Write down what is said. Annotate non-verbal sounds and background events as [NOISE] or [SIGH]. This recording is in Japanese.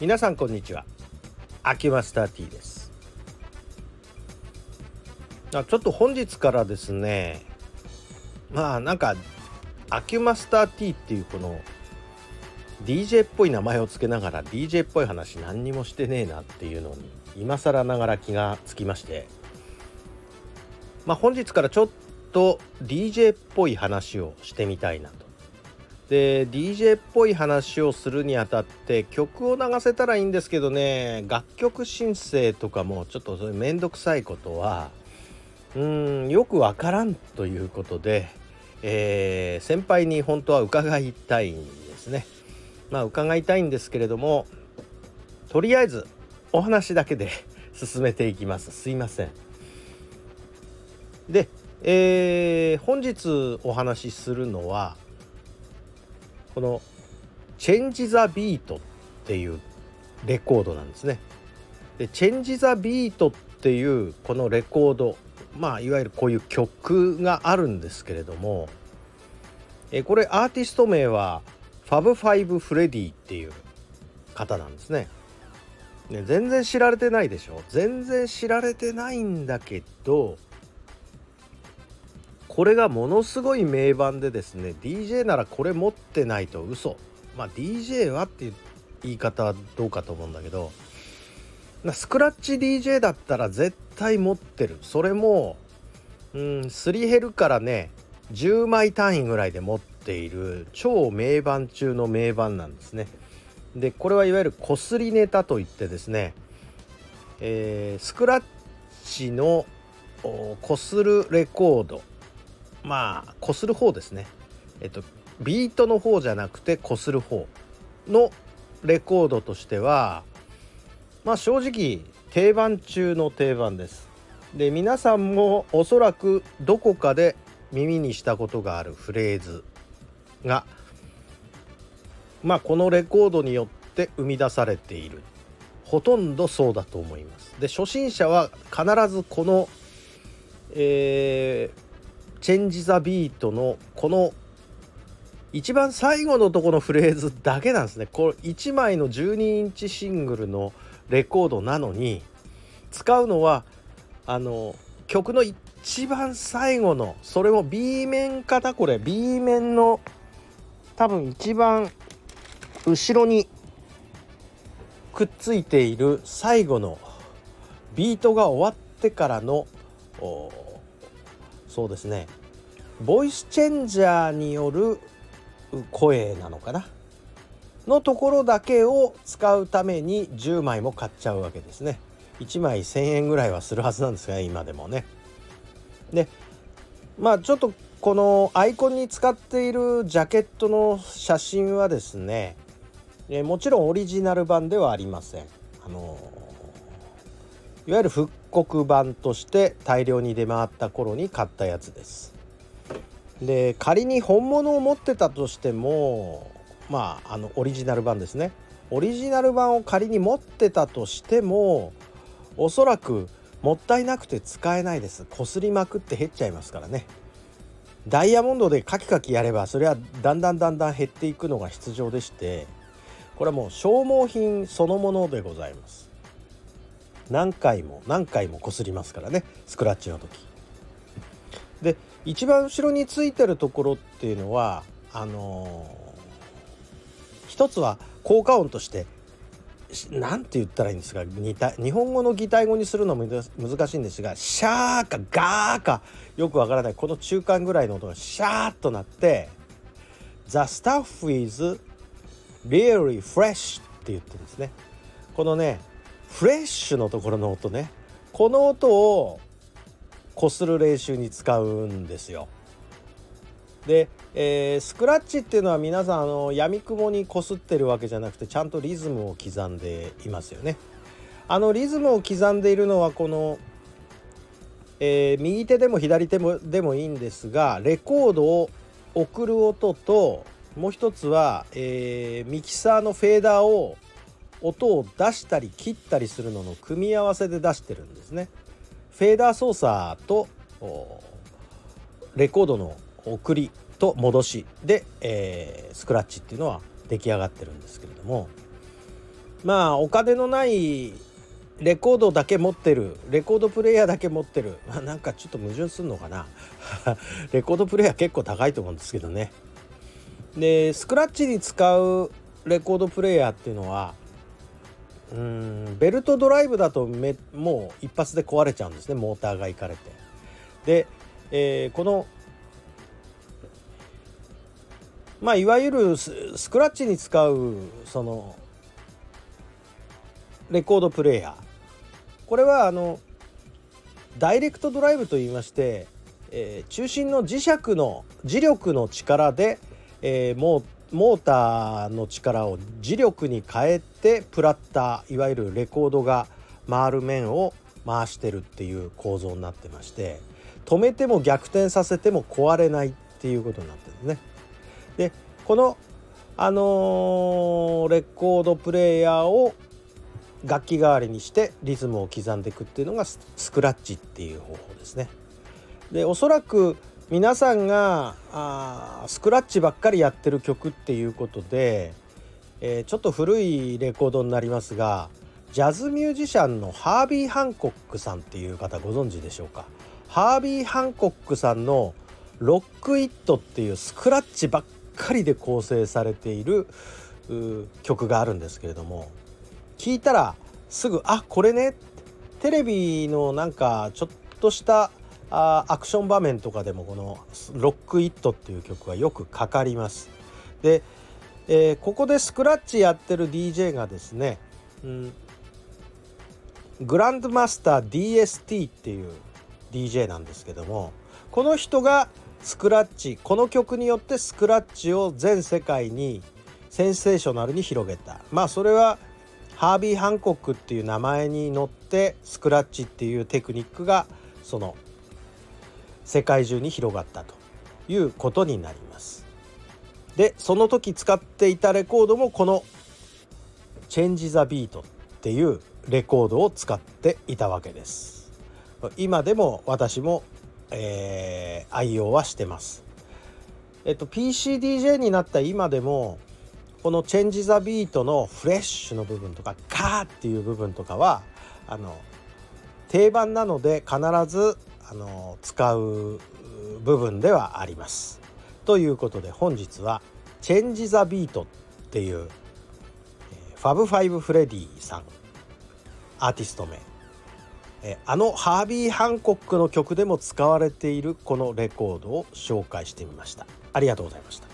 皆さんこんにちは。アキュマスター T です。あちょっと本日からですねまあなんかアキュマスター T っていうこの DJ っぽい名前を付けながら DJ っぽい話何にもしてねえなっていうのに今更ながら気がつきまして。まあ本日からちょっと DJ っぽい話をしてみたいなと。で DJ っぽい話をするにあたって曲を流せたらいいんですけどね楽曲申請とかもちょっとそういう面倒くさいことはうんよくわからんということで、えー、先輩に本当は伺いたいんですね。まあ伺いたいんですけれどもとりあえずお話だけで [LAUGHS] 進めていきますすいません。で、えー、本日お話しするのはこの「Change the Beat」っていうレコードなんですね。で Change the Beat っていうこのレコードまあいわゆるこういう曲があるんですけれどもえこれアーティスト名はファブファイブ・フレディっていう方なんですね。ね全然知られてないでしょ？全然知られてないんだけどこれがものすごい名盤でですね DJ ならこれ持ってないと嘘。まあ DJ はっていう言い方はどうかと思うんだけどスクラッチ DJ だったら絶対持ってる。それもうんすり減るからね10枚単位ぐらいで持っている超名盤中の名盤なんですね。でこれはいわゆるこすりネタといってですね、えー、スクラッチのこするレコード。まあこする方ですね。えっとビートの方じゃなくてこする方のレコードとしてはまあ正直定番中の定番です。で皆さんもおそらくどこかで耳にしたことがあるフレーズがまあこのレコードによって生み出されている。ほとんどそうだと思います。で初心者は必ずこの、えー、チェンジ・ザ・ビートのこの一番最後のとこのフレーズだけなんですね。これ1枚の12インチシングルのレコードなのに使うのはあの曲の一番最後のそれも B 面かなこれ B 面の多分一番後ろにくっついている最後のビートが終わってからのそうですね。ボイスチェンジャーによる声なのかな？のところだけを使うために10枚も買っちゃうわけですね。1枚1,000円ぐらいはするはずなんですが、今でもね。でまあちょっとこのアイコンに使っているジャケットの写真はですねもちろんオリジナル版ではありません。あのいわゆる復刻版として大量に出回った頃に買ったやつです。で仮に本物を持ってたとしてもまああのオリジナル版ですね。オリジナル版を仮に持ってたとしてもおそらくもったいなくて使えないです。こすりまくって減っちゃいますからね。ダイヤモンドでカキカキやればそれはだんだんだんだん減っていくのが必要でしてこれはもう消耗品そのものでございます。何回も何回もこすりますからねスクラッチの時で一番後ろについてるところっていうのはあのー、一つは効果音として何て言ったらいいんですか似た日本語の擬態語にするのも難しいんですがシャーかガーかよくわからないこの中間ぐらいの音がシャーとなって「The stuff is really fresh」って言ってるんですね。このねフレッシュのところの音ねこの音をこする練習に使うんですよ。で、えー、スクラッチっていうのは皆さんあの闇雲にこすってるわけじゃなくてちゃんとリズムを刻んでいますよね。あのリズムを刻んでいるのはこの、えー、右手でも左手もでもいいんですがレコードを送る音ともう一つは、えー、ミキサーのフェーダーを音を出したり切ったりするのの組み合わせで出してるんですね。フェーダー操作とレコードの送りと戻しで、えー、スクラッチっていうのは出来上がってるんですけれども。まあお金のないレコードだけ持ってるレコードプレーヤーだけ持ってる。ま [LAUGHS] あなんかちょっと矛盾すんのかな。[LAUGHS] レコードプレーヤー結構高いと思うんですけどね。でスクラッチに使うレコードプレーヤーっていうのはうんベルトドライブだとめもう一発で壊れちゃうんですねモーターがいかれて。で、えー、このまあいわゆるスクラッチに使うそのレコードプレーヤー。これはあのダイレクトドライブといいまして、えー、中心の磁石の磁力の力で、えー、モモーターの力を磁力に変えてプラッターいわゆるレコードが回る面を回してるっていう構造になってまして止めても逆転させても壊れないっていうことになってるね。でこのあのー、レコードプレーヤーを楽器代わりにしてリズムを刻んでいくっていうのがスクラッチっていう方法ですね。でおそらく皆さんがあスクラッチばっかりやってる曲っていうことで、えー、ちょっと古いレコードになりますがジャズミュージシャンのハービー・ハンコックさんっていう方ご存知でしょうか？ハービー・ハンコックさんの「ロック・イット」っていうスクラッチばっかりで構成されている曲があるんですけれども聞いたらすぐ「あこれね」テレビのなんかちょっとしたあアクション場面とかでもこの「ロック・イット」っていう曲はよくかかります。で、えー、ここでスクラッチやってる DJ がですね、うん、グランドマスター DST っていう DJ なんですけどもこの人がスクラッチこの曲によってスクラッチを全世界にセンセーショナルに広げたまあそれはハービー・ハンコックっていう名前に乗ってスクラッチっていうテクニックがその世界中に広がったということになります。でその時使っていたレコードもこの「チェンジ・ザ・ビート」っていうレコードを使っていたわけです。今でも私も、えー、愛用はしてます。えっと PCDJ になった今でもこのチェンジ・ザ・ビートのフレッシュの部分とかカーっていう部分とかはあの定番なので必ずあの使う部分ではあります。ということで本日は「Change the Beat」っていうファブファイブ・フレディさんアーティスト名あのハービー・ハンコックの曲でも使われているこのレコードを紹介してみました。ありがとうございました。